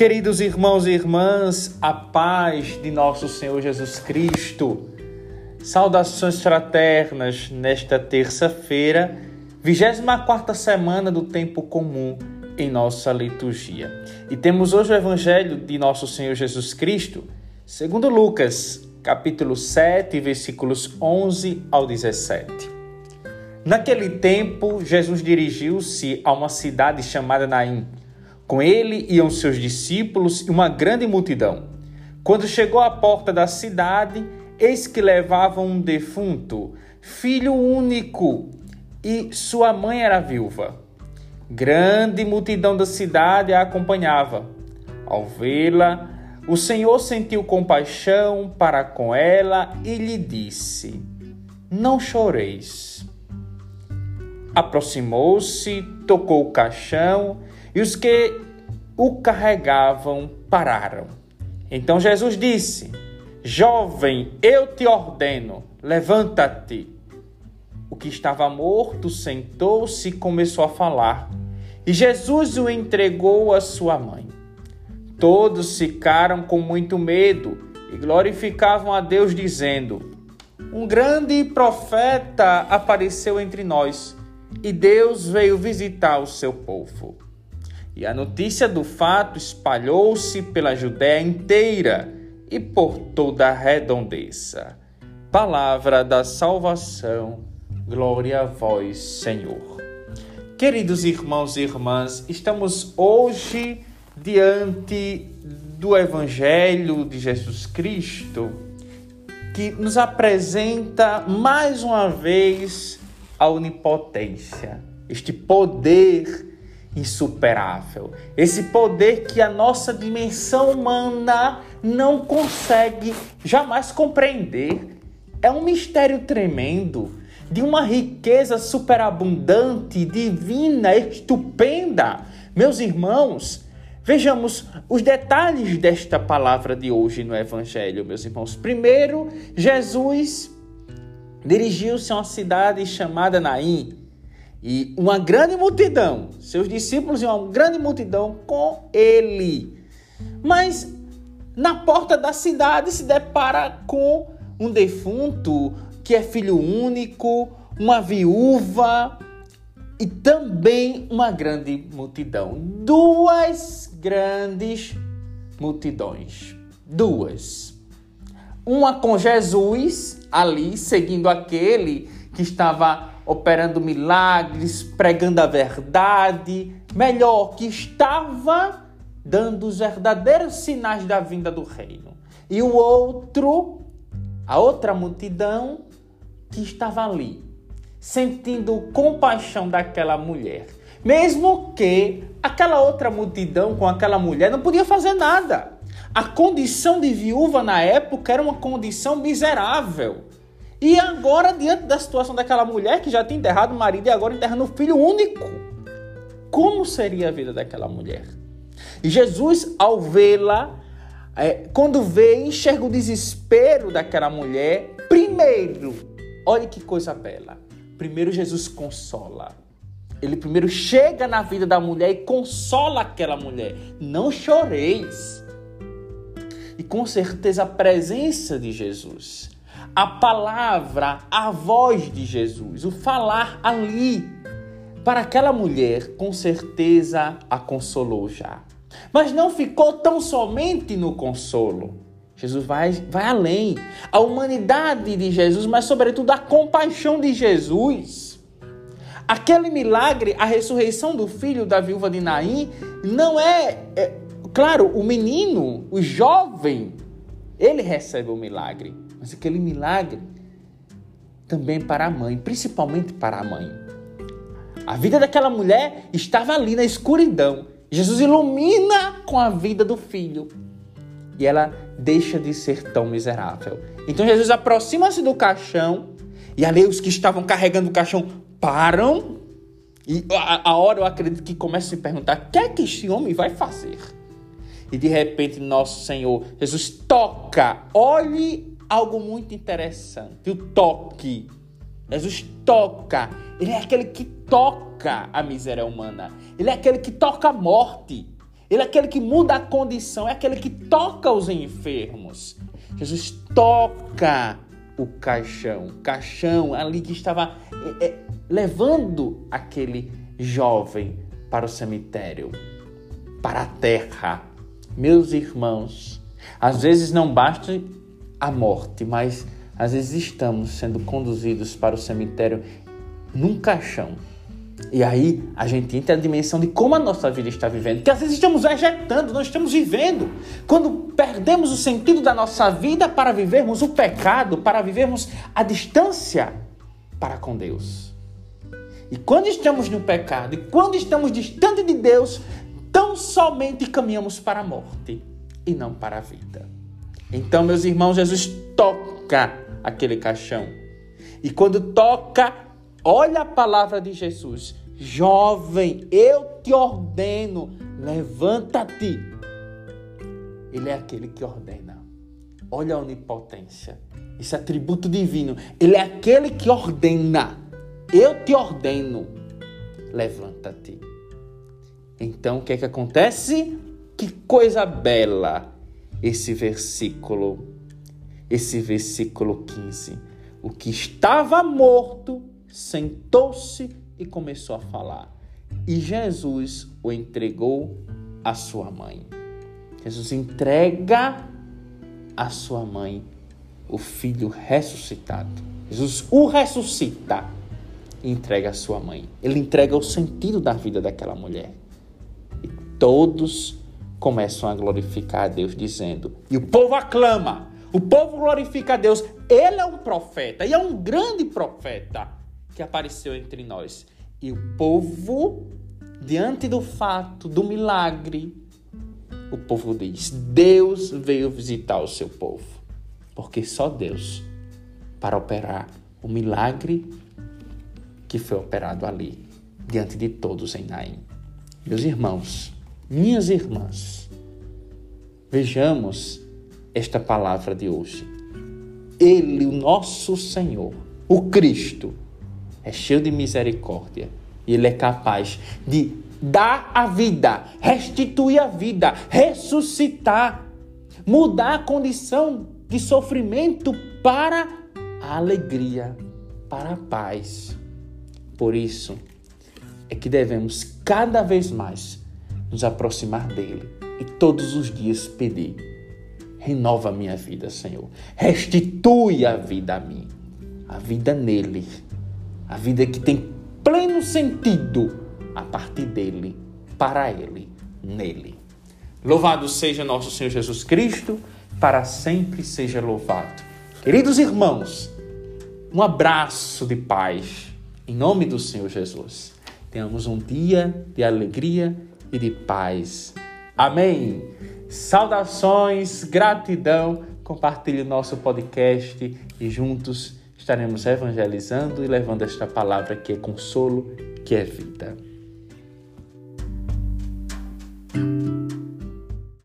Queridos irmãos e irmãs, a paz de nosso Senhor Jesus Cristo. Saudações fraternas nesta terça-feira, 24 semana do tempo comum em nossa liturgia. E temos hoje o evangelho de nosso Senhor Jesus Cristo, segundo Lucas, capítulo 7, versículos 11 ao 17. Naquele tempo, Jesus dirigiu-se a uma cidade chamada Naim com ele iam seus discípulos e uma grande multidão. Quando chegou à porta da cidade, eis que levavam um defunto, filho único, e sua mãe era viúva. Grande multidão da cidade a acompanhava. Ao vê-la, o Senhor sentiu compaixão para com ela e lhe disse: Não choreis. Aproximou-se, tocou o caixão e os que o carregavam pararam. Então Jesus disse: Jovem, eu te ordeno, levanta-te. O que estava morto sentou-se e começou a falar. E Jesus o entregou à sua mãe. Todos ficaram com muito medo e glorificavam a Deus, dizendo: Um grande profeta apareceu entre nós e Deus veio visitar o seu povo. E a notícia do fato espalhou-se pela Judéia inteira e por toda a redondeza. Palavra da salvação, glória a vós, Senhor. Queridos irmãos e irmãs, estamos hoje diante do Evangelho de Jesus Cristo, que nos apresenta mais uma vez a onipotência, este poder insuperável. Esse poder que a nossa dimensão humana não consegue jamais compreender. É um mistério tremendo, de uma riqueza superabundante, divina, estupenda. Meus irmãos, vejamos os detalhes desta palavra de hoje no Evangelho, meus irmãos. Primeiro, Jesus dirigiu-se a uma cidade chamada Naim e uma grande multidão, seus discípulos e uma grande multidão com ele. Mas na porta da cidade se depara com um defunto que é filho único, uma viúva e também uma grande multidão. Duas grandes multidões. Duas. Uma com Jesus ali, seguindo aquele que estava operando milagres, pregando a verdade, melhor, que estava dando os verdadeiros sinais da vinda do reino. E o outro, a outra multidão que estava ali, sentindo compaixão daquela mulher. Mesmo que aquela outra multidão com aquela mulher não podia fazer nada. A condição de viúva na época era uma condição miserável. E agora, diante da situação daquela mulher que já tinha enterrado o marido e agora enterrando o filho único, como seria a vida daquela mulher? E Jesus, ao vê-la, é, quando vê, enxerga o desespero daquela mulher. Primeiro, olha que coisa bela. Primeiro, Jesus consola. Ele primeiro chega na vida da mulher e consola aquela mulher. Não choreis. E com certeza a presença de Jesus a palavra, a voz de Jesus, o falar ali. Para aquela mulher, com certeza a consolou já. Mas não ficou tão somente no consolo. Jesus vai, vai além. A humanidade de Jesus, mas sobretudo a compaixão de Jesus. Aquele milagre, a ressurreição do filho da viúva de Naim, não é, é claro, o menino, o jovem, ele recebe o milagre mas aquele milagre também para a mãe, principalmente para a mãe. A vida daquela mulher estava ali na escuridão. Jesus ilumina com a vida do filho e ela deixa de ser tão miserável. Então Jesus aproxima-se do caixão e ali os que estavam carregando o caixão param e a, a hora eu acredito que começa a se perguntar: o que é que esse homem vai fazer? E de repente, nosso Senhor Jesus toca, olhe algo muito interessante: o toque. Jesus toca. Ele é aquele que toca a miséria humana. Ele é aquele que toca a morte. Ele é aquele que muda a condição, é aquele que toca os enfermos. Jesus toca o caixão, caixão ali que estava é, é, levando aquele jovem para o cemitério, para a terra. Meus irmãos, às vezes não basta a morte, mas às vezes estamos sendo conduzidos para o cemitério num caixão. E aí a gente entra na dimensão de como a nossa vida está vivendo. Que às vezes estamos vegetando, não estamos vivendo. Quando perdemos o sentido da nossa vida para vivermos o pecado, para vivermos a distância para com Deus. E quando estamos no pecado e quando estamos distante de Deus, tão somente caminhamos para a morte e não para a vida. Então, meus irmãos, Jesus toca aquele caixão. E quando toca, olha a palavra de Jesus: Jovem, eu te ordeno, levanta-te. Ele é aquele que ordena. Olha a onipotência, esse atributo divino. Ele é aquele que ordena. Eu te ordeno, levanta-te. Então, o que é que acontece? Que coisa bela esse versículo, esse versículo 15. O que estava morto sentou-se e começou a falar. E Jesus o entregou à sua mãe. Jesus entrega à sua mãe o filho ressuscitado. Jesus o ressuscita e entrega à sua mãe. Ele entrega o sentido da vida daquela mulher todos começam a glorificar a Deus, dizendo: e o povo aclama, o povo glorifica a Deus. Ele é um profeta, e é um grande profeta que apareceu entre nós. E o povo, diante do fato do milagre, o povo diz: Deus veio visitar o seu povo, porque só Deus para operar o milagre que foi operado ali, diante de todos em Naim. Meus irmãos, minhas irmãs, vejamos esta palavra de hoje. Ele, o nosso Senhor, o Cristo, é cheio de misericórdia e ele é capaz de dar a vida, restituir a vida, ressuscitar, mudar a condição de sofrimento para a alegria, para a paz. Por isso é que devemos cada vez mais nos aproximar dele e todos os dias pedir: renova minha vida, Senhor. Restitui a vida a mim, a vida nele, a vida que tem pleno sentido a partir dele, para ele, nele. Louvado seja nosso Senhor Jesus Cristo, para sempre seja louvado. Queridos irmãos, um abraço de paz em nome do Senhor Jesus. Tenhamos um dia de alegria e de paz. Amém. Saudações, gratidão. Compartilhe o nosso podcast e juntos estaremos evangelizando e levando esta palavra que é consolo, que é vida.